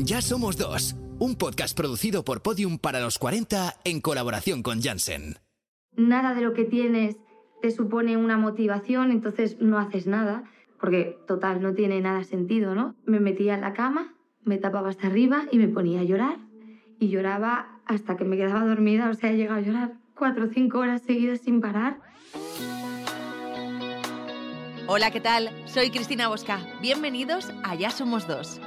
Ya somos dos, un podcast producido por Podium para los 40 en colaboración con Janssen. Nada de lo que tienes te supone una motivación, entonces no haces nada, porque total, no tiene nada sentido, ¿no? Me metía en la cama, me tapaba hasta arriba y me ponía a llorar. Y lloraba hasta que me quedaba dormida, o sea, he llegado a llorar cuatro o cinco horas seguidas sin parar. Hola, ¿qué tal? Soy Cristina Bosca. Bienvenidos a Ya Somos Dos.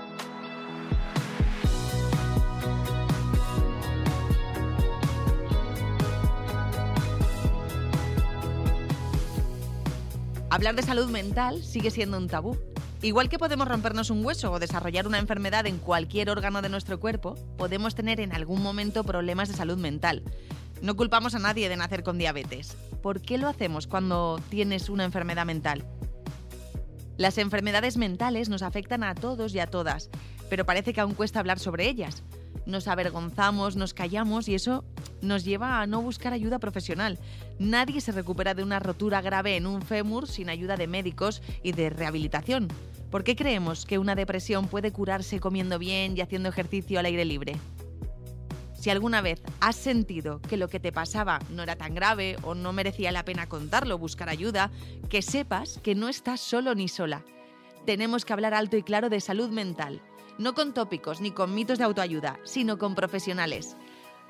Hablar de salud mental sigue siendo un tabú. Igual que podemos rompernos un hueso o desarrollar una enfermedad en cualquier órgano de nuestro cuerpo, podemos tener en algún momento problemas de salud mental. No culpamos a nadie de nacer con diabetes. ¿Por qué lo hacemos cuando tienes una enfermedad mental? Las enfermedades mentales nos afectan a todos y a todas, pero parece que aún cuesta hablar sobre ellas. Nos avergonzamos, nos callamos y eso nos lleva a no buscar ayuda profesional. Nadie se recupera de una rotura grave en un fémur sin ayuda de médicos y de rehabilitación. ¿Por qué creemos que una depresión puede curarse comiendo bien y haciendo ejercicio al aire libre? Si alguna vez has sentido que lo que te pasaba no era tan grave o no merecía la pena contarlo, buscar ayuda, que sepas que no estás solo ni sola. Tenemos que hablar alto y claro de salud mental, no con tópicos ni con mitos de autoayuda, sino con profesionales.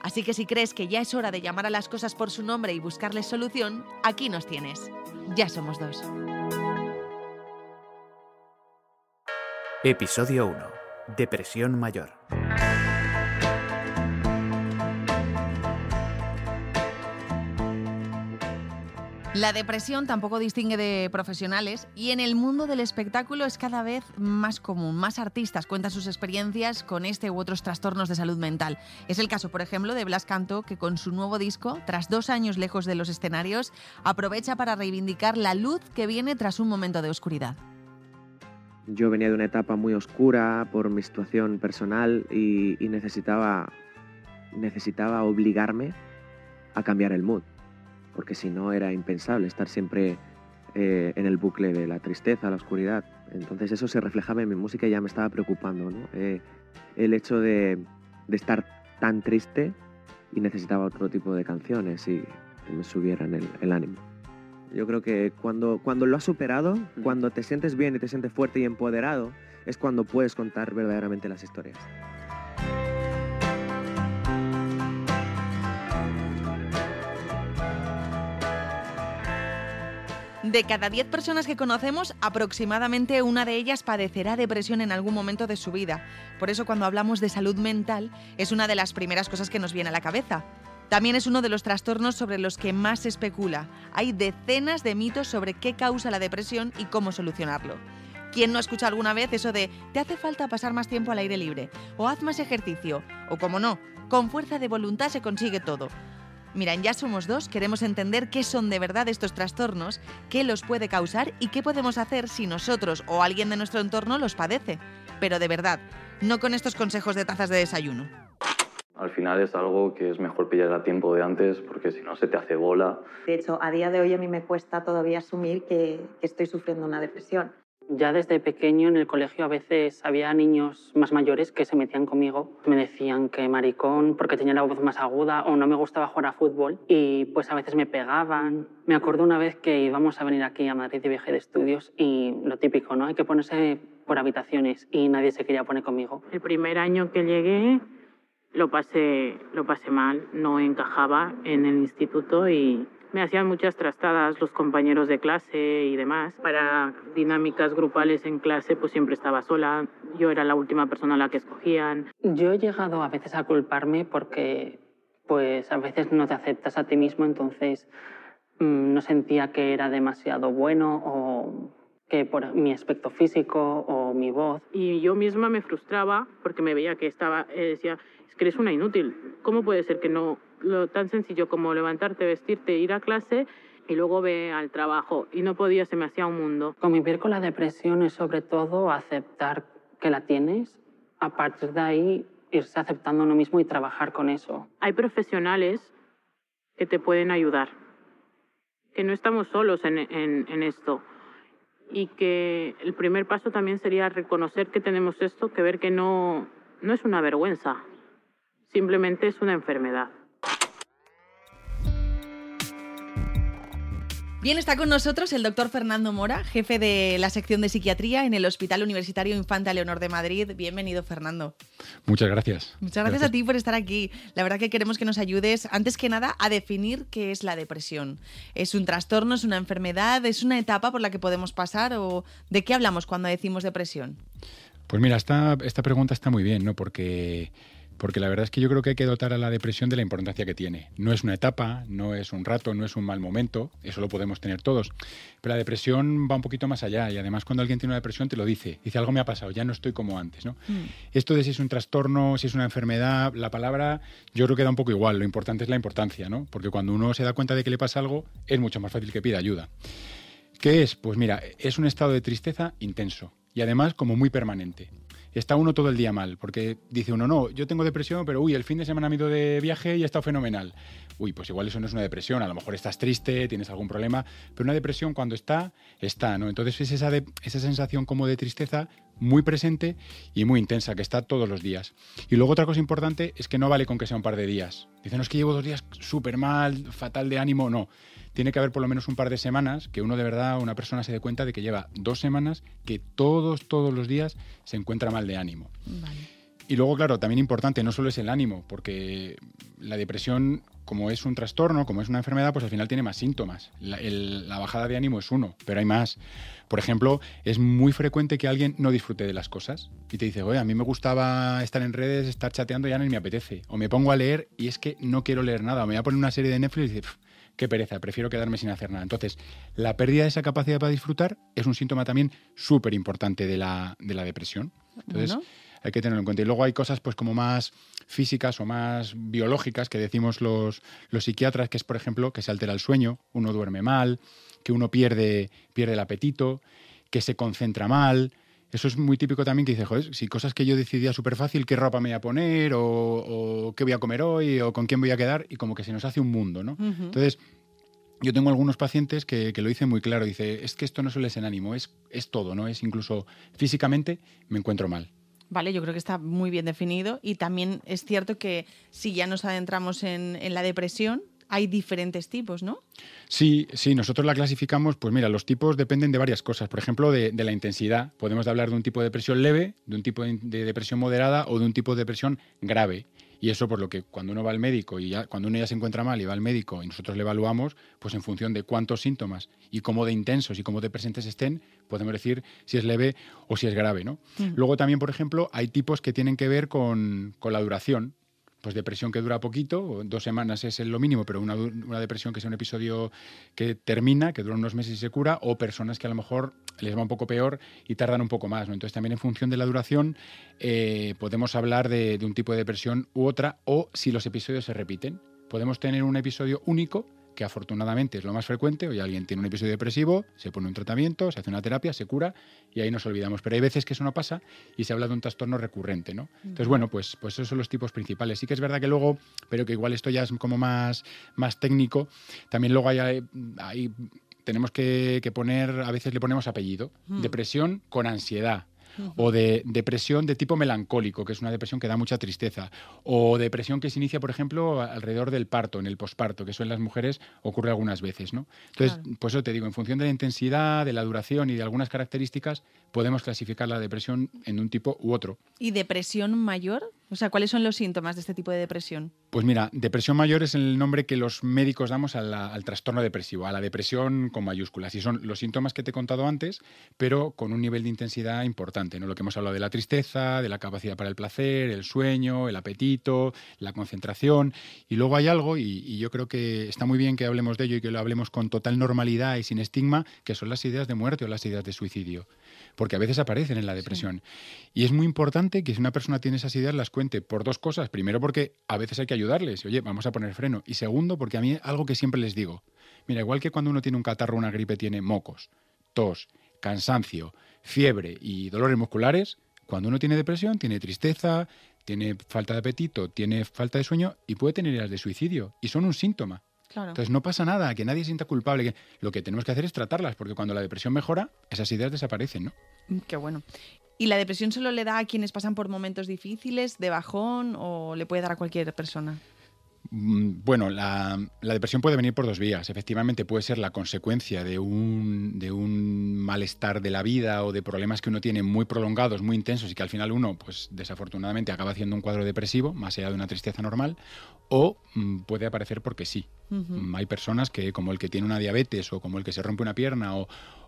Así que si crees que ya es hora de llamar a las cosas por su nombre y buscarles solución, aquí nos tienes. Ya somos dos. Episodio 1. Depresión mayor. La depresión tampoco distingue de profesionales y en el mundo del espectáculo es cada vez más común. Más artistas cuentan sus experiencias con este u otros trastornos de salud mental. Es el caso, por ejemplo, de Blas Canto, que con su nuevo disco, tras dos años lejos de los escenarios, aprovecha para reivindicar la luz que viene tras un momento de oscuridad. Yo venía de una etapa muy oscura por mi situación personal y, necesitaba, necesitaba obligarme a cambiar el mood porque si no era impensable estar siempre eh, en el bucle de la tristeza, la oscuridad. Entonces eso se reflejaba en mi música y ya me estaba preocupando, ¿no? Eh, el hecho de, de, estar tan triste y necesitaba otro tipo de canciones y que me subieran el, el ánimo. Yo creo que cuando, cuando lo has superado, cuando te sientes bien y te sientes fuerte y empoderado, es cuando puedes contar verdaderamente las historias. De cada 10 personas que conocemos, aproximadamente una de ellas padecerá depresión en algún momento de su vida. Por eso cuando hablamos de salud mental es una de las primeras cosas que nos viene a la cabeza. También es uno de los trastornos sobre los que más se especula. Hay decenas de mitos sobre qué causa la depresión y cómo solucionarlo. ¿Quién no escucha alguna vez eso de te hace falta pasar más tiempo al aire libre? O haz más ejercicio? O como no, con fuerza de voluntad se consigue todo. Mira, en Ya Somos Dos queremos entender qué son de verdad estos trastornos, qué los puede causar y qué podemos hacer si nosotros o alguien de nuestro entorno los padece. Pero de verdad, no con estos consejos de tazas de desayuno. Al final es algo que es mejor pillar a tiempo de antes porque si no se te hace bola. De hecho, a día de hoy a mí me cuesta todavía asumir que, que estoy sufriendo una depresión. Ya desde pequeño en el colegio a veces había niños más mayores que se metían conmigo. Me decían que maricón porque tenía la voz más aguda o no me gustaba jugar a fútbol y pues a veces me pegaban. Me acuerdo una vez que íbamos a venir aquí a Madrid de viaje de estudios y lo típico, ¿no? Hay que ponerse por habitaciones y nadie se quería poner conmigo. El primer año que llegué lo pasé, lo pasé mal, no encajaba en el instituto y me hacían muchas trastadas los compañeros de clase y demás. Para dinámicas grupales en clase, pues siempre estaba sola. Yo era la última persona a la que escogían. Yo he llegado a veces a culparme porque, pues, a veces no te aceptas a ti mismo, entonces mmm, no sentía que era demasiado bueno o que por mi aspecto físico o mi voz. Y yo misma me frustraba porque me veía que estaba, eh, decía, es que eres una inútil. ¿Cómo puede ser que no lo tan sencillo como levantarte, vestirte, ir a clase y luego ve al trabajo. Y no podía, se me hacía un mundo. Convivir con la depresión es sobre todo aceptar que la tienes, a partir de ahí irse aceptando uno mismo y trabajar con eso. Hay profesionales que te pueden ayudar, que no estamos solos en, en, en esto y que el primer paso también sería reconocer que tenemos esto, que ver que no, no es una vergüenza, simplemente es una enfermedad. Bien, está con nosotros el doctor Fernando Mora, jefe de la sección de psiquiatría en el Hospital Universitario Infanta Leonor de Madrid. Bienvenido, Fernando. Muchas gracias. Muchas gracias, a ti por estar aquí. La verdad que queremos que nos ayudes, antes que nada, a definir qué es la depresión. ¿Es un trastorno, es una enfermedad, es una etapa por la que podemos pasar o de qué hablamos cuando decimos depresión? Pues mira, esta, esta pregunta está muy bien, ¿no? Porque porque la verdad es que yo creo que hay que dotar a la depresión de la importancia que tiene. No es una etapa, no es un rato, no es un mal momento, eso lo podemos tener todos, pero la depresión va un poquito más allá y además cuando alguien tiene una depresión te lo dice, dice algo me ha pasado, ya no estoy como antes. ¿no? Mm. Esto de si es un trastorno, si es una enfermedad, la palabra yo creo que da un poco igual, lo importante es la importancia, ¿no? porque cuando uno se da cuenta de que le pasa algo es mucho más fácil que pida ayuda. ¿Qué es? Pues mira, es un estado de tristeza intenso y además como muy permanente está uno todo el día mal, porque dice uno, no, yo tengo depresión, pero uy, el fin de semana me ido de viaje y he estado fenomenal. Uy, pues igual eso no es una depresión, a lo mejor estás triste, tienes algún problema, pero una depresión cuando está, está, ¿no? Entonces es esa, esa sensación como de tristeza muy presente y muy intensa, que está todos los días. Y luego otra cosa importante es que no vale con que sea un par de días. Dicen, no es que llevo dos días súper mal, fatal de ánimo, no tiene que haber por lo menos un par de semanas que uno de verdad, una persona se dé cuenta de que lleva dos semanas que todos, todos los días se encuentra mal de ánimo. Y luego, claro, también importante, no solo es el ánimo, porque la depresión, como es un trastorno, como es una enfermedad, pues al final tiene más síntomas. La, la, bajada de ánimo es uno, pero hay más. Por ejemplo, es muy frecuente que alguien no disfrute de las cosas y te dice, oye, a mí me gustaba estar en redes, estar chateando, ya no me apetece. O me pongo a leer y es que no quiero leer nada. O me voy a poner una serie de Netflix y dice, qué pereza, prefiero quedarme sin hacer nada. Entonces, la pérdida de esa capacidad para disfrutar es un síntoma también súper importante de la, depresión. Entonces, hay que tenerlo en cuenta. Y luego hay cosas pues como más físicas o más biológicas que decimos los, los psiquiatras, que es, por ejemplo, que se altera el sueño, uno duerme mal, que uno pierde, pierde el apetito, que se concentra mal, eso es muy típico también que dice, joder, si cosas que yo decidía súper fácil, qué ropa me voy a poner, o, qué voy a comer hoy, o con quién voy a quedar, y como que se nos hace un mundo, ¿no? Entonces, yo tengo algunos pacientes que, lo dicen muy claro, dice, es que esto no solo es en ánimo, es, es todo, ¿no? Es incluso físicamente me encuentro mal. Vale, yo creo que está muy bien definido y también es cierto que si ya nos adentramos en, en la depresión, hay diferentes tipos, ¿no? Sí, sí, nosotros la clasificamos, pues mira, los tipos dependen de varias cosas. Por ejemplo, de, la intensidad. Podemos hablar de un tipo de depresión leve, de un tipo de, depresión moderada o de un tipo de depresión grave. Y eso por lo que cuando uno va al médico y ya, cuando uno ya se encuentra mal y va al médico y nosotros le evaluamos, pues en función de cuántos síntomas y cómo de intensos y cómo de presentes estén, podemos decir si es leve o si es grave. ¿no? Luego también, por ejemplo, hay tipos que tienen que ver con, con la duración pues depresión que dura poquito, dos semanas es lo mínimo, pero una, depresión que sea un episodio que termina, que dura unos meses y se cura, o personas que a lo mejor les va un poco peor y tardan un poco más. ¿no? Entonces también en función de la duración eh, podemos hablar de, de un tipo de depresión u otra, o si los episodios se repiten. Podemos tener un episodio único que afortunadamente es lo más frecuente, hoy alguien tiene un episodio depresivo, se pone un tratamiento, se hace una terapia, se cura y ahí nos olvidamos. Pero hay veces que eso no pasa y se habla de un trastorno recurrente, ¿no? Entonces, bueno, pues, pues esos son los tipos principales. Sí que es verdad que luego, pero que igual esto ya es como más, más técnico, también luego hay, tenemos que, poner, a veces le ponemos apellido, depresión con ansiedad o de depresión de tipo melancólico, que es una depresión que da mucha tristeza, o depresión que se inicia, por ejemplo, alrededor del parto, en el posparto, que eso en las mujeres ocurre algunas veces, ¿no? Entonces, pues eso te digo, en función de la intensidad, de la duración y de algunas características, podemos clasificar la depresión en un tipo u otro. ¿Y depresión mayor? O sea, ¿cuáles son los síntomas de este tipo de depresión? Pues mira, depresión mayor es el nombre que los médicos damos al trastorno depresivo, a la depresión con mayúsculas. Y son los síntomas que te he contado antes, pero con un nivel de intensidad importante. ¿no? Lo que hemos hablado de la tristeza, de la capacidad para el placer, el sueño, el apetito, la concentración. Y luego hay algo, y, y yo creo que está muy bien que hablemos de ello y que lo hablemos con total normalidad y sin estigma, que son las ideas de muerte o las ideas de suicidio porque a veces aparecen en la depresión. Y es muy importante que si una persona tiene esas ideas las cuente por dos cosas. Primero, porque a veces hay que ayudarles, oye, vamos a poner freno. Y segundo, porque a mí algo que siempre les digo, mira, igual que cuando uno tiene un catarro o una gripe tiene mocos, tos, cansancio, fiebre y dolores musculares, cuando uno tiene depresión tiene tristeza, tiene falta de apetito, tiene falta de sueño y puede tener ideas de suicidio. Y son un síntoma. Entonces no pasa nada, que nadie sienta culpable. Lo que tenemos que hacer es tratarlas, porque cuando la depresión mejora, esas ideas desaparecen, ¿no? Mm, qué bueno. ¿Y la depresión solo le da a quienes pasan por momentos difíciles, de bajón, o le puede dar a cualquier persona? Mm, bueno, la, depresión puede venir por dos vías. Efectivamente, puede ser la consecuencia de un, de un, malestar de la vida o de problemas que uno tiene muy prolongados, muy intensos y que al final uno, pues desafortunadamente, acaba haciendo un cuadro depresivo, más allá de una tristeza normal, o mm, puede aparecer porque sí. Mm, hay personas que, como el que tiene una diabetes o como el que se rompe una pierna o,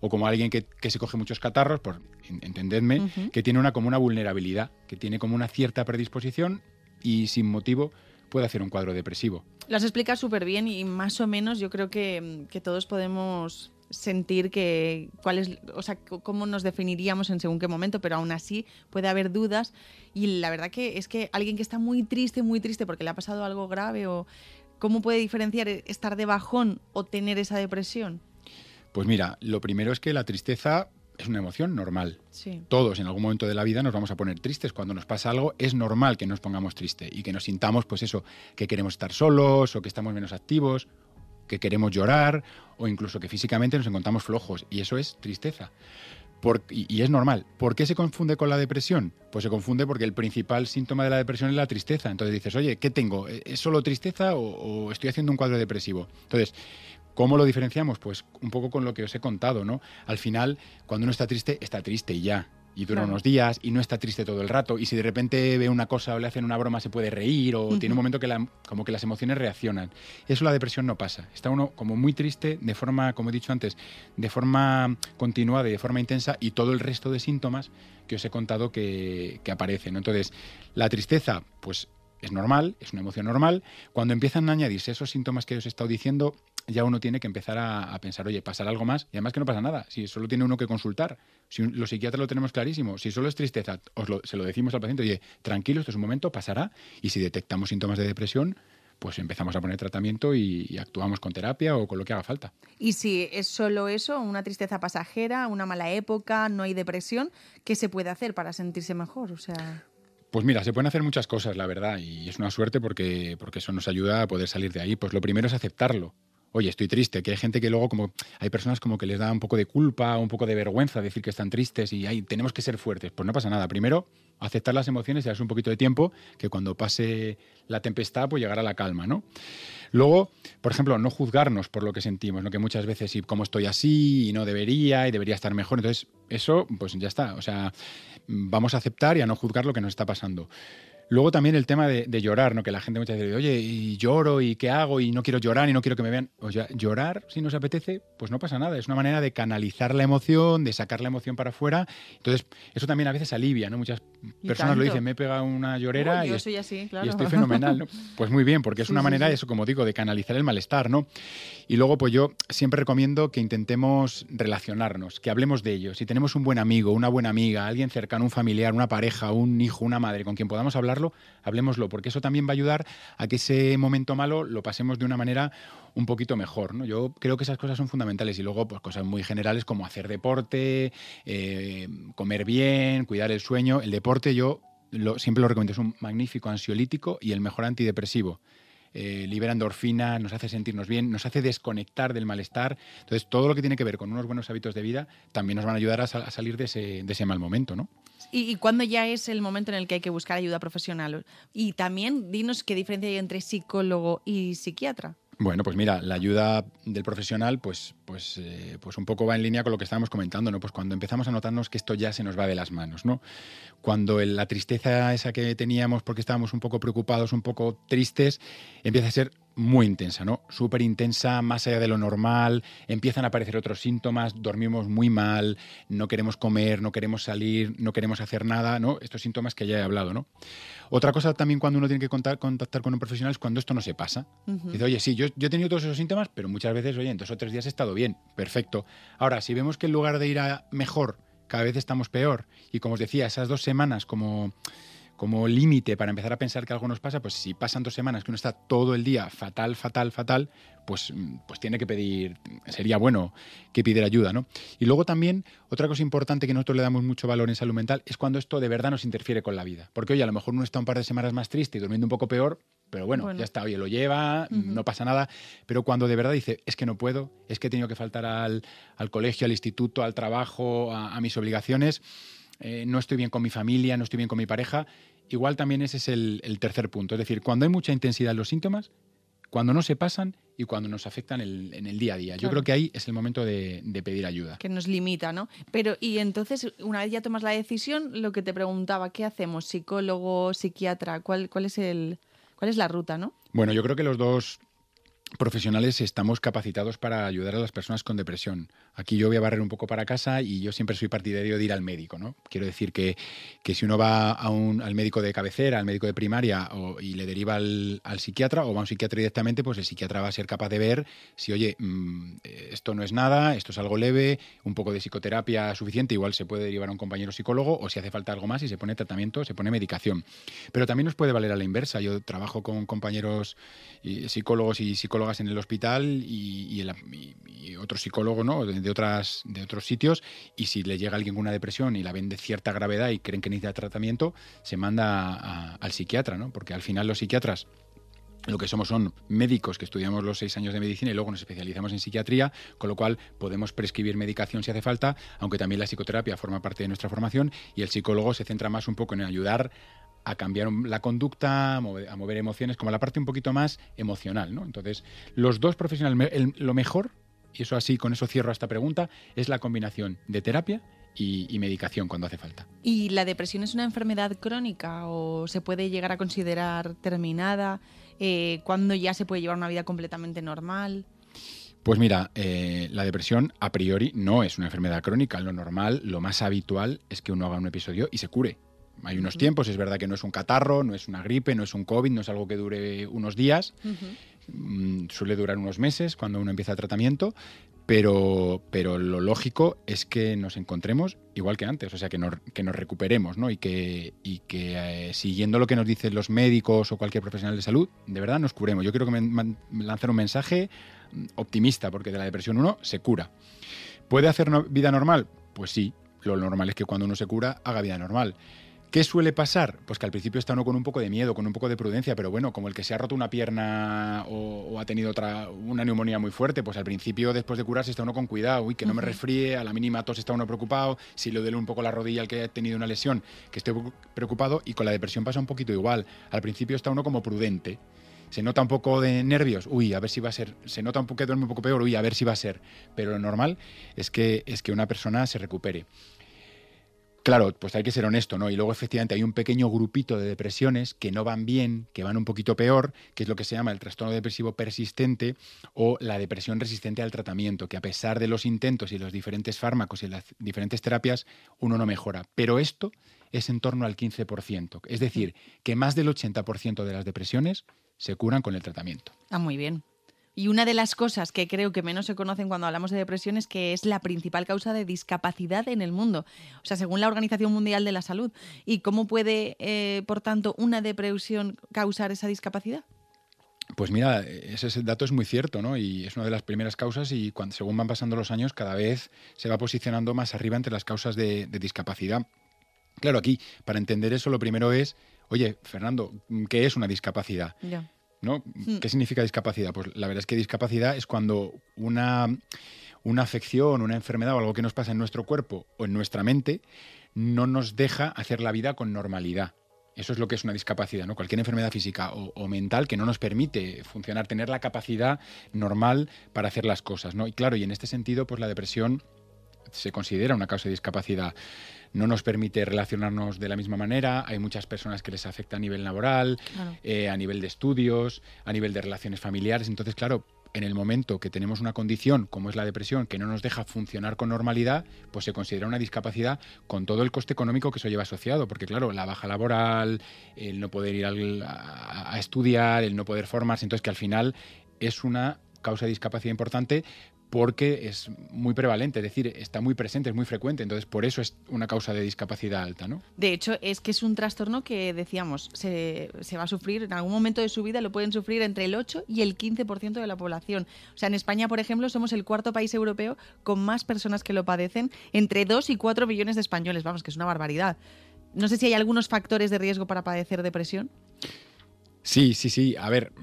como alguien que, se coge muchos catarros, por, entendedme, que tiene una como una vulnerabilidad, que tiene como una cierta predisposición y sin motivo puede hacer un cuadro depresivo. Lo has explicado súper bien y más o menos yo creo que, todos podemos sentir que cuál es, o sea, cómo nos definiríamos en según qué momento, pero aún así puede haber dudas y la verdad que es que alguien que está muy triste, muy triste porque le ha pasado algo grave o cómo puede diferenciar estar de bajón o tener esa depresión. Pues mira, lo primero es que la tristeza es una emoción normal. Todos en algún momento de la vida nos vamos a poner tristes. Cuando nos pasa algo, es normal que nos pongamos tristes y que nos sintamos, pues eso, que queremos estar solos o que estamos menos activos, que queremos llorar o incluso que físicamente nos encontramos flojos. Y eso es tristeza. y, es normal. ¿Por qué se confunde con la depresión? Pues se confunde porque el principal síntoma de la depresión es la tristeza. Entonces dices, oye, ¿qué tengo? ¿Es solo tristeza o, o estoy haciendo un cuadro depresivo? Entonces, ¿Cómo lo diferenciamos? Pues un poco con lo que os he contado, ¿no? Al final, cuando uno está triste, está triste y ya. Y dura unos días y no está triste todo el rato. Y si de repente ve una cosa o le hacen una broma, se puede reír o tiene un momento que como que las emociones reaccionan. Eso la depresión no pasa. Está uno como muy triste de forma, como he dicho antes, de forma continuada y de forma intensa y todo el resto de síntomas que os he contado que, que aparecen. Entonces, la tristeza, pues es normal, es una emoción normal. Cuando empiezan a añadirse esos síntomas que os he estado diciendo, ya uno tiene que empezar a, pensar, oye, pasar algo más, y además que no pasa nada, si solo tiene uno que consultar. Si los psiquiatras lo tenemos clarísimo, si solo es tristeza, os se lo decimos al paciente, oye, tranquilo, esto es un momento, pasará, y si detectamos síntomas de depresión, pues empezamos a poner tratamiento y, actuamos con terapia o con lo que haga falta. Y si es solo eso, una tristeza pasajera, una mala época, no hay depresión, ¿qué se puede hacer para sentirse mejor? O sea... Pues mira, se pueden hacer muchas cosas, la verdad, y es una suerte porque, porque eso nos ayuda a poder salir de ahí. Pues lo primero es aceptarlo oye, estoy triste, que hay gente que luego como hay personas como que les da un poco de culpa, un poco de vergüenza decir que están tristes y ahí tenemos que ser fuertes. Pues no pasa nada. Primero, aceptar las emociones y darse un poquito de tiempo, que cuando pase la tempestad, pues llegará la calma, ¿no? Luego, por ejemplo, no juzgarnos por lo que sentimos, ¿no? Que muchas veces, y como estoy así, y no debería, y debería estar mejor. Entonces, eso, pues ya está. O sea, vamos a aceptar y a no juzgar lo que nos está pasando. Luego también el tema de, llorar, ¿no? Que la gente muchas veces dice, oye, y lloro, y qué hago, y no quiero llorar, y no quiero que me vean. O sea, llorar, si nos apetece, pues no pasa nada. Es una manera de canalizar la emoción, de sacar la emoción para afuera. Entonces, eso también a veces alivia, ¿no? Muchas personas lo dicen, me he pegado una llorera y, soy así, claro. y, estoy fenomenal, ¿no? Pues muy bien, porque es una manera, eso como digo, de canalizar el malestar, ¿no? Y luego, pues yo siempre recomiendo que intentemos relacionarnos, que hablemos de ello. Si tenemos un buen amigo, una buena amiga, alguien cercano, un familiar, una pareja, un hijo, una madre con quien podamos hablemoslo, porque eso también va a ayudar a que ese momento malo lo pasemos de una manera un poquito mejor. ¿no? Yo creo que esas cosas son fundamentales y luego pues, cosas muy generales como hacer deporte, eh, comer bien, cuidar el sueño. El deporte yo siempre lo recomiendo, es un magnífico ansiolítico y el mejor antidepresivo. Eh, libera endorfina, nos hace sentirnos bien, nos hace desconectar del malestar. Entonces, todo lo que tiene que ver con unos buenos hábitos de vida también nos van a ayudar a, salir de ese, de ese mal momento, ¿no? ¿Y, ¿Y cuándo ya es el momento en el que hay que buscar ayuda profesional? Y también dinos qué diferencia hay entre psicólogo y psiquiatra. Bueno, pues mira, la ayuda del profesional, pues, pues, eh, pues un poco va en línea con lo que estábamos comentando, ¿no? Pues cuando empezamos a notarnos que esto ya se nos va de las manos, ¿no? Cuando la tristeza esa que teníamos porque estábamos un poco preocupados, un poco tristes, empieza a ser muy intensa, ¿no? Súper intensa, más allá de lo normal, empiezan a aparecer otros síntomas, dormimos muy mal, no queremos comer, no queremos salir, no queremos hacer nada, ¿no? Estos síntomas que ya he hablado, ¿no? Otra cosa también cuando uno tiene que contactar con un profesional es cuando esto no se pasa. Dice, oye, sí, yo, yo, he tenido todos esos síntomas, pero muchas veces, oye, en dos o tres días he estado bien, perfecto. Ahora, si vemos que en lugar de ir a mejor, cada vez estamos peor, y como os decía, esas dos semanas como como límite para empezar a pensar que algo nos pasa, pues si pasan dos semanas que uno está todo el día fatal, fatal, fatal, pues, pues tiene que pedir, sería bueno que pidiera ayuda, ¿no? Y luego también, otra cosa importante que nosotros le damos mucho valor en salud mental es cuando esto de verdad nos interfiere con la vida. Porque, oye, a lo mejor uno está un par de semanas más triste y durmiendo un poco peor, pero bueno, ya está, oye, lo lleva, no pasa nada, pero cuando de verdad dice, es que no puedo, es que he tenido que faltar al, colegio, al instituto, al trabajo, a mis obligaciones, eh, no estoy bien con mi familia, no estoy bien con mi pareja, igual también ese es el, el tercer punto. Es decir, cuando hay mucha intensidad en los síntomas, cuando no se pasan y cuando nos afectan el- en el día a día. Yo Claro. creo que ahí es el momento de, de pedir ayuda. Que nos limita, ¿no? Pero, y entonces, una vez ya tomas la decisión, lo que te preguntaba, ¿qué hacemos? ¿Psicólogo, psiquiatra? ¿Cuál, cuál, es, el, cuál es la ruta, no? Bueno, yo creo que los dos profesionales estamos capacitados para ayudar a las personas con depresión. Aquí yo voy a barrer un poco para casa y yo siempre soy partidario de ir al médico, ¿no? Quiero decir que, que si uno va a un, al médico de cabecera, al médico de primaria o- y le deriva al, al psiquiatra o va a un psiquiatra directamente, pues el psiquiatra va a ser capaz de ver si, oye, mm, esto no es nada, esto es algo leve, un poco de psicoterapia suficiente, igual se puede derivar a un compañero psicólogo o si hace falta algo más y se pone tratamiento, se pone medicación. Pero también nos puede valer a la inversa. Yo trabajo con compañeros psicólogos y en el hospital y, el- otro psicólogo ¿no? de, otras, de otros sitios y si le llega alguien con una depresión y la ven de cierta gravedad y creen que necesita tratamiento, se manda al psiquiatra, ¿no? porque al final los psiquiatras lo que somos son médicos que estudiamos los seis años de medicina y luego nos especializamos en psiquiatría, con lo cual podemos prescribir medicación si hace falta, aunque también la psicoterapia forma parte de nuestra formación y el psicólogo se centra más un poco en ayudar a cambiar la conducta, a mover, a mover emociones, como la parte un poquito más emocional, ¿no? Entonces, los dos profesionales, el- lo mejor, y eso así, con eso cierro esta pregunta, es la combinación de terapia y, y medicación cuando hace falta. ¿Y la depresión es una enfermedad crónica o se puede llegar a considerar terminada? Eh, ¿Cuándo ya se puede llevar una vida completamente normal? Pues mira, eh, la depresión a priori no es una enfermedad crónica. Lo normal, lo más habitual es que uno haga un episodio y se cure. Hay unos tiempos, es verdad que no es un catarro, no es una gripe, no es un COVID, no es algo que dure unos días, mm, suele durar unos meses cuando uno empieza el tratamiento, pero, pero lo lógico es que nos encontremos igual que antes, o sea, que nos, que nos recuperemos, ¿no? Y que, y que eh, siguiendo lo que nos dicen los médicos o cualquier profesional de salud, de verdad nos curemos. Yo quiero que me, lanzar un mensaje mm, optimista, porque de la depresión uno se cura. ¿Puede hacer no- vida normal? Pues sí, lo normal es que cuando uno se cura haga vida normal. ¿Qué suele pasar? Pues que al principio está uno con un poco de miedo, con un poco de prudencia, pero bueno, como el que se ha roto una pierna o, o ha tenido otra, una neumonía muy fuerte, pues al principio, después de curarse, está uno con cuidado, uy, que no me resfríe, a la mínima tos está uno preocupado, si le duele un poco la rodilla al que ha tenido una lesión, que esté preocupado, y con la depresión pasa un poquito igual. Al principio está uno como prudente. Se nota un poco de nervios, uy, a ver si va a ser. Se nota un poco que duerme un poco peor, uy, a ver si va a ser. Pero lo normal es que, es que una persona se recupere. Claro, pues hay que ser honesto, ¿no? Y luego efectivamente hay un pequeño grupito de depresiones que no van bien, que van un poquito peor, que es lo que se llama el trastorno depresivo persistente o la depresión resistente al tratamiento, que a pesar de los intentos y los diferentes fármacos y las diferentes terapias, uno no mejora. Pero esto es en torno al 15%. Es decir, que más del 80% de las depresiones se curan con el tratamiento. Ah, muy bien. Y una de las cosas que creo que menos se conocen cuando hablamos de depresión es que es la principal causa de discapacidad en el mundo. O sea, según la Organización Mundial de la Salud. ¿Y cómo puede, eh, por tanto, una depresión causar esa discapacidad? Pues mira, ese es- dato es muy cierto, ¿no? Y es una de las primeras causas y cuando, según van pasando los años, cada vez se va posicionando más arriba entre las causas de, de discapacidad. Claro, aquí, para entender eso, lo primero es, oye, Fernando, ¿qué es una discapacidad? Ya. ¿No? Hmm. ¿Qué significa discapacidad? Pues la verdad es que discapacidad es cuando una, una afección, una enfermedad o algo que nos pasa en nuestro cuerpo o en nuestra mente no nos deja hacer la vida con normalidad. Eso es lo que es una discapacidad, ¿no? Cualquier enfermedad física o, o mental que no nos permite funcionar, tener la capacidad normal para hacer las cosas, ¿no? Y claro, y en este sentido, pues la depresión se considera una causa de discapacidad. No nos permite relacionarnos de la misma manera. Hay muchas personas que les afecta a nivel laboral, Claro. eh, a nivel de estudios, a nivel de relaciones familiares. Entonces, claro, en el momento que tenemos una condición como es la depresión que no nos deja funcionar con normalidad, pues se considera una discapacidad con todo el coste económico que eso lleva asociado. Porque, claro, la baja laboral, el no poder ir al- a, a estudiar, el no poder formarse, entonces que al final es una causa de discapacidad importante porque es muy prevalente, es decir, está muy presente, es muy frecuente, entonces por eso es una causa de discapacidad alta, ¿no? De hecho, es que es un trastorno que, decíamos, se, se va a sufrir en algún momento de su vida, lo pueden sufrir entre el 8 y el 15% de la población. O sea, en España, por ejemplo, somos el cuarto país europeo con más personas que lo padecen, entre 2 y 4 millones de españoles, vamos, que es una barbaridad. No sé si hay algunos factores de riesgo para padecer depresión. Sí, sí, sí. A ver,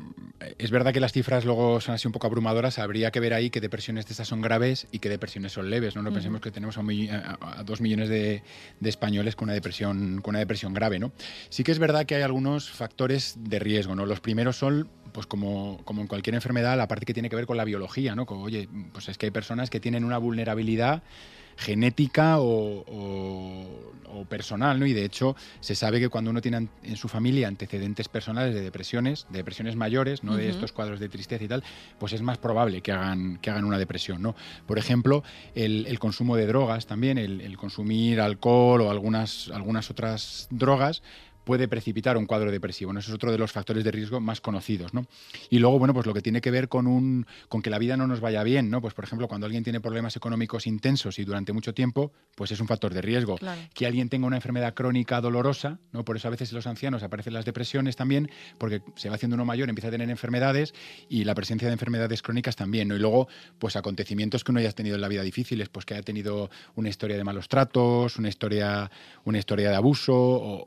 es verdad que las cifras luego son así un poco abrumadoras. Habría que ver ahí que depresiones de estas son graves y que depresiones son leves. No, no pensemos que tenemos a, dos millones de, españoles con una depresión, con una depresión grave, ¿no? Sí que es verdad que hay algunos factores de riesgo, ¿no? Los primeros son pues como, como en cualquier enfermedad, la parte que tiene que ver con la biología, ¿no? oye, pues es que hay personas que tienen una vulnerabilidad genética o, personal, ¿no? Y de hecho se sabe que cuando uno tiene en su familia antecedentes personales de depresiones, de depresiones mayores, no de estos cuadros de tristeza y tal, pues es más probable que hagan, que hagan una depresión, ¿no? Por ejemplo, el, consumo de drogas también, el, el, consumir alcohol o algunas, algunas otras drogas, puede precipitar un cuadro depresivo. ¿no? Eso es otro de los factores de riesgo más conocidos. ¿no? Y luego, bueno, pues lo que tiene que ver con, un, con que la vida no nos vaya bien, ¿no? Pues, por ejemplo, cuando alguien tiene problemas económicos intensos y durante mucho tiempo, pues es un factor de riesgo. Que alguien tenga una enfermedad crónica dolorosa, ¿no? Por eso a veces en los ancianos aparecen las depresiones también, porque se va haciendo uno mayor, empieza a tener enfermedades y la presencia de enfermedades crónicas también, ¿no? Y luego, pues acontecimientos que uno haya tenido en la vida difíciles, pues que haya tenido una historia de malos tratos, una historia, una historia de abuso o,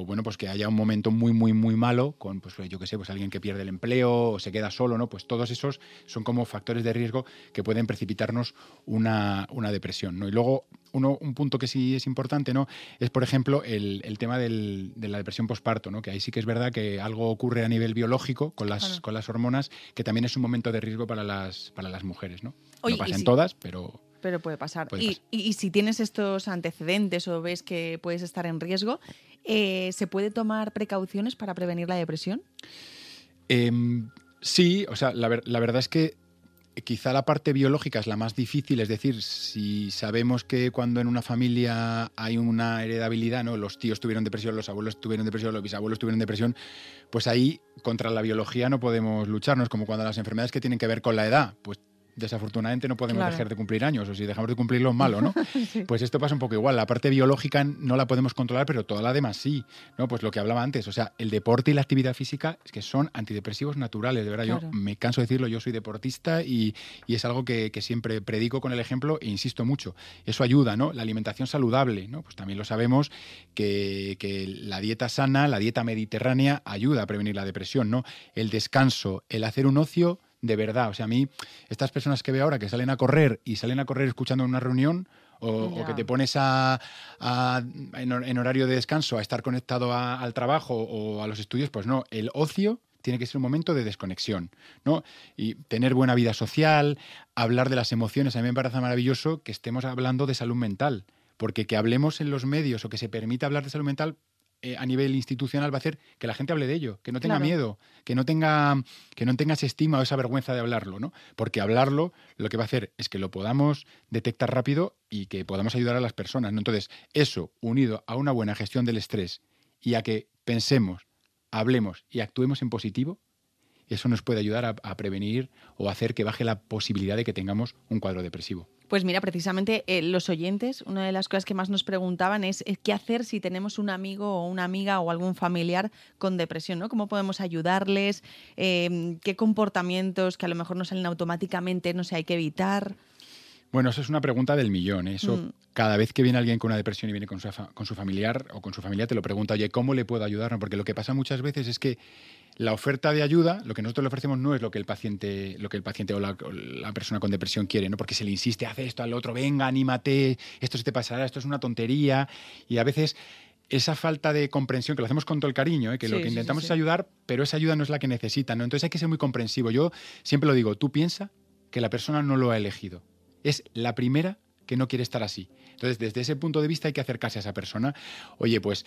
o bueno, pues que haya un momento muy, muy, muy malo con, pues yo qué sé, pues alguien que pierde el empleo o se queda solo, ¿no? Pues todos esos son como factores de riesgo que pueden precipitarnos una, depresión, ¿no? Y luego uno, un punto que sí es importante, ¿no? Es, por ejemplo, el, tema de la depresión posparto, ¿no? Que ahí sí que es verdad que algo ocurre a nivel biológico con las, con las hormonas, que también es un momento de riesgo para las, para las mujeres, ¿no? no pasa en todas, pero... Pero puede pasar. y, si tienes estos antecedentes o ves que puedes estar en riesgo, eh, ¿se puede tomar precauciones para prevenir la depresión? Em, sí, o sea, la, verdad es que quizá la parte biológica es la más difícil, es decir, si sabemos que cuando en una familia hay una heredabilidad, ¿no? Los tíos tuvieron depresión, los abuelos tuvieron depresión, los bisabuelos tuvieron depresión, pues ahí contra la biología no podemos lucharnos, como cuando las enfermedades que tienen que ver con la edad, pues desafortunadamente no podemos dejar de cumplir años, o si dejamos de cumplirlo es malo, ¿no? Pues esto pasa un poco igual, la parte biológica no la podemos controlar, pero toda la demás sí, ¿no? Pues lo que hablaba antes, o sea, el deporte y la actividad física es que son antidepresivos naturales, de verdad, yo me canso de decirlo, yo soy deportista y, es algo que, siempre predico con el ejemplo e insisto mucho, eso ayuda, ¿no? La alimentación saludable, ¿no? Pues también lo sabemos que, que la dieta sana, la dieta mediterránea ayuda a prevenir la depresión, ¿no? El descanso, el hacer un ocio de verdad. O sea, a mí, estas personas que veo ahora que salen a correr y salen a correr escuchando en una reunión, o, que te pones a, en, horario de descanso a estar conectado al trabajo o a los estudios, pues no, el ocio tiene que ser un momento de desconexión, ¿no? Y tener buena vida social, hablar de las emociones. A mí me parece maravilloso que estemos hablando de salud mental, porque que hablemos en los medios o que se permita hablar de salud mental eh, a nivel institucional va a hacer que la gente hable de ello, que no tenga miedo, que no tenga, que no tenga esa estima o esa vergüenza de hablarlo, ¿no? Porque hablarlo lo que va a hacer es que lo podamos detectar rápido y que podamos ayudar a las personas, ¿no? Entonces, eso unido a una buena gestión del estrés y a que pensemos, hablemos y actuemos en positivo, eso nos puede ayudar a, prevenir o hacer que baje la posibilidad de que tengamos un cuadro depresivo. Pues mira, precisamente eh, los oyentes, una de las cosas que más nos preguntaban es, eh, qué hacer si tenemos un amigo o una amiga o algún familiar con depresión, ¿no? ¿Cómo podemos ayudarles? Em, ¿Qué comportamientos que a lo mejor no salen automáticamente, no sé, hay que evitar? Bueno, eso es una pregunta del millón. ¿eh? Eso, mm. cada vez que viene alguien con una depresión y viene con su, con su familiar o con su familia, te lo pregunta, oye, ¿cómo le puedo ayudar? Porque lo que pasa muchas veces es que la oferta de ayuda, lo que nosotros le ofrecemos no es lo que el paciente, lo que el paciente o la, persona con depresión quiere, ¿no? Porque se le insiste, haz esto al otro, venga, anímate, esto se te pasará, esto es una tontería. Y a veces esa falta de comprensión, que lo hacemos con todo el cariño, ¿eh? que lo que intentamos es ayudar, pero esa ayuda no es la que necesita, ¿no? Entonces hay que ser muy comprensivo. Yo siempre lo digo, tú piensa que la persona no lo ha elegido. Es la primera que no quiere estar así. Entonces, desde ese punto de vista hay que acercarse a esa persona. Oye, pues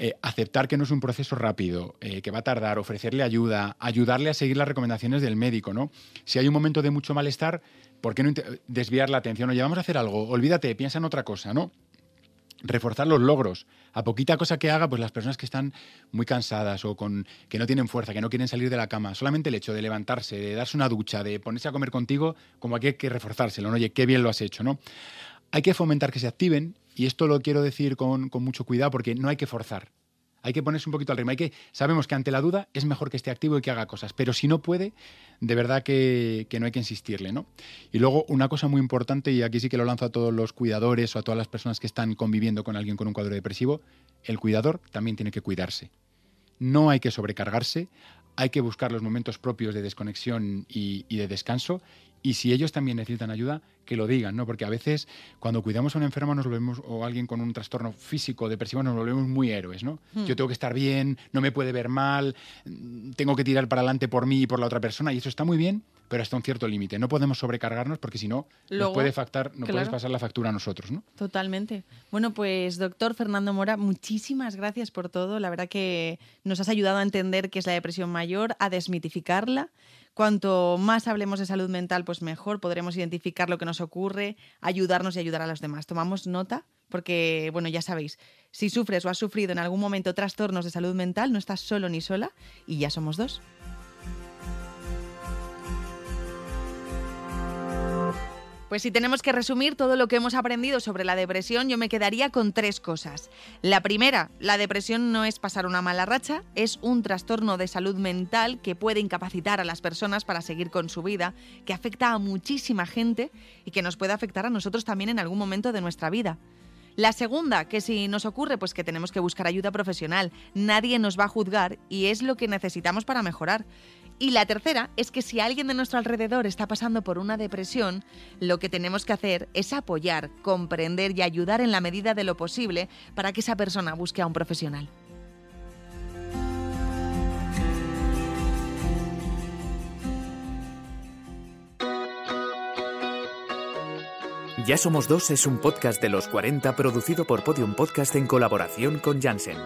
eh, aceptar que no es un proceso rápido, eh, que va a tardar, ofrecerle ayuda, ayudarle a seguir las recomendaciones del médico, ¿no? Si hay un momento de mucho malestar, ¿por qué no desviar la atención? Oye, vamos a hacer algo, olvídate, piensa en otra cosa, ¿no? reforzar los logros. A poquita cosa que haga, pues las personas que están muy cansadas o con que no tienen fuerza, que no quieren salir de la cama, solamente el hecho de levantarse, de darse una ducha, de ponerse a comer contigo, como aquí hay que reforzárselo, ¿no? Oye, qué bien lo has hecho, ¿no? Hay que fomentar que se activen y esto lo quiero decir con, mucho cuidado porque no hay que forzar. Hay que ponerse un poquito al ritmo. Hay que, sabemos que ante la duda es mejor que esté activo y que haga cosas, pero si no puede, de verdad que, no hay que insistirle. ¿no? Y luego una cosa muy importante, y aquí sí que lo lanzo a todos los cuidadores o a todas las personas que están conviviendo con alguien con un cuadro depresivo, el cuidador también tiene que cuidarse. no hay que sobrecargarse, hay que buscar los momentos propios de desconexión y, y de descanso y si ellos también necesitan ayuda, que lo digan, ¿no? Porque a veces cuando cuidamos a un enfermo nos volvemos, o a alguien con un trastorno físico, depresivo, nos volvemos muy héroes, ¿no? Hmm. Yo tengo que estar bien, no me puede ver mal, tengo que tirar para adelante por mí y por la otra persona, y eso está muy bien, pero hasta un cierto límite. No podemos sobrecargarnos porque si no, nos puede factar, claro. puedes pasar la factura a nosotros, ¿no? Totalmente. Bueno, pues doctor Fernando Mora, muchísimas gracias por todo. La verdad que nos has ayudado a entender qué es la depresión mayor, a desmitificarla. Cuanto más hablemos de salud mental, pues mejor podremos identificar lo que nos ocurre, ayudarnos y ayudar a los demás. Tomamos nota porque, bueno, ya sabéis, si sufres o has sufrido en algún momento trastornos de salud mental, no estás solo ni sola y ya somos dos. Pues si tenemos que resumir todo lo que hemos aprendido sobre la depresión, yo me quedaría con tres cosas. La primera, la depresión no es pasar una mala racha, es un trastorno de salud mental que puede incapacitar a las personas para seguir con su vida, que afecta a muchísima gente y que nos puede afectar a nosotros también en algún momento de nuestra vida. La segunda, que si nos ocurre, pues que tenemos que buscar ayuda profesional. Nadie nos va a juzgar y es lo que necesitamos para mejorar. Y la tercera es que si alguien de nuestro alrededor está pasando por una depresión, lo que tenemos que hacer es apoyar, comprender y ayudar en la medida de lo posible para que esa persona busque a un profesional. Ya Somos Dos es un podcast de los 40 producido por Podium Podcast en colaboración con Janssen.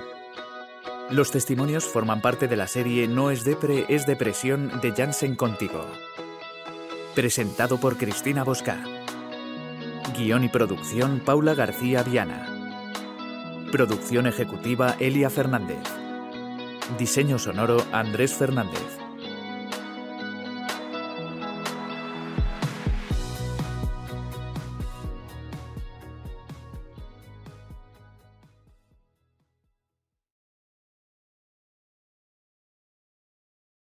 Los testimonios forman parte de la serie No es depre, es depresión de Janssen Contigo. Presentado por Cristina Bosca. Guión y producción Paula García Viana. Producción ejecutiva Elia Fernández. Diseño sonoro Andrés Fernández.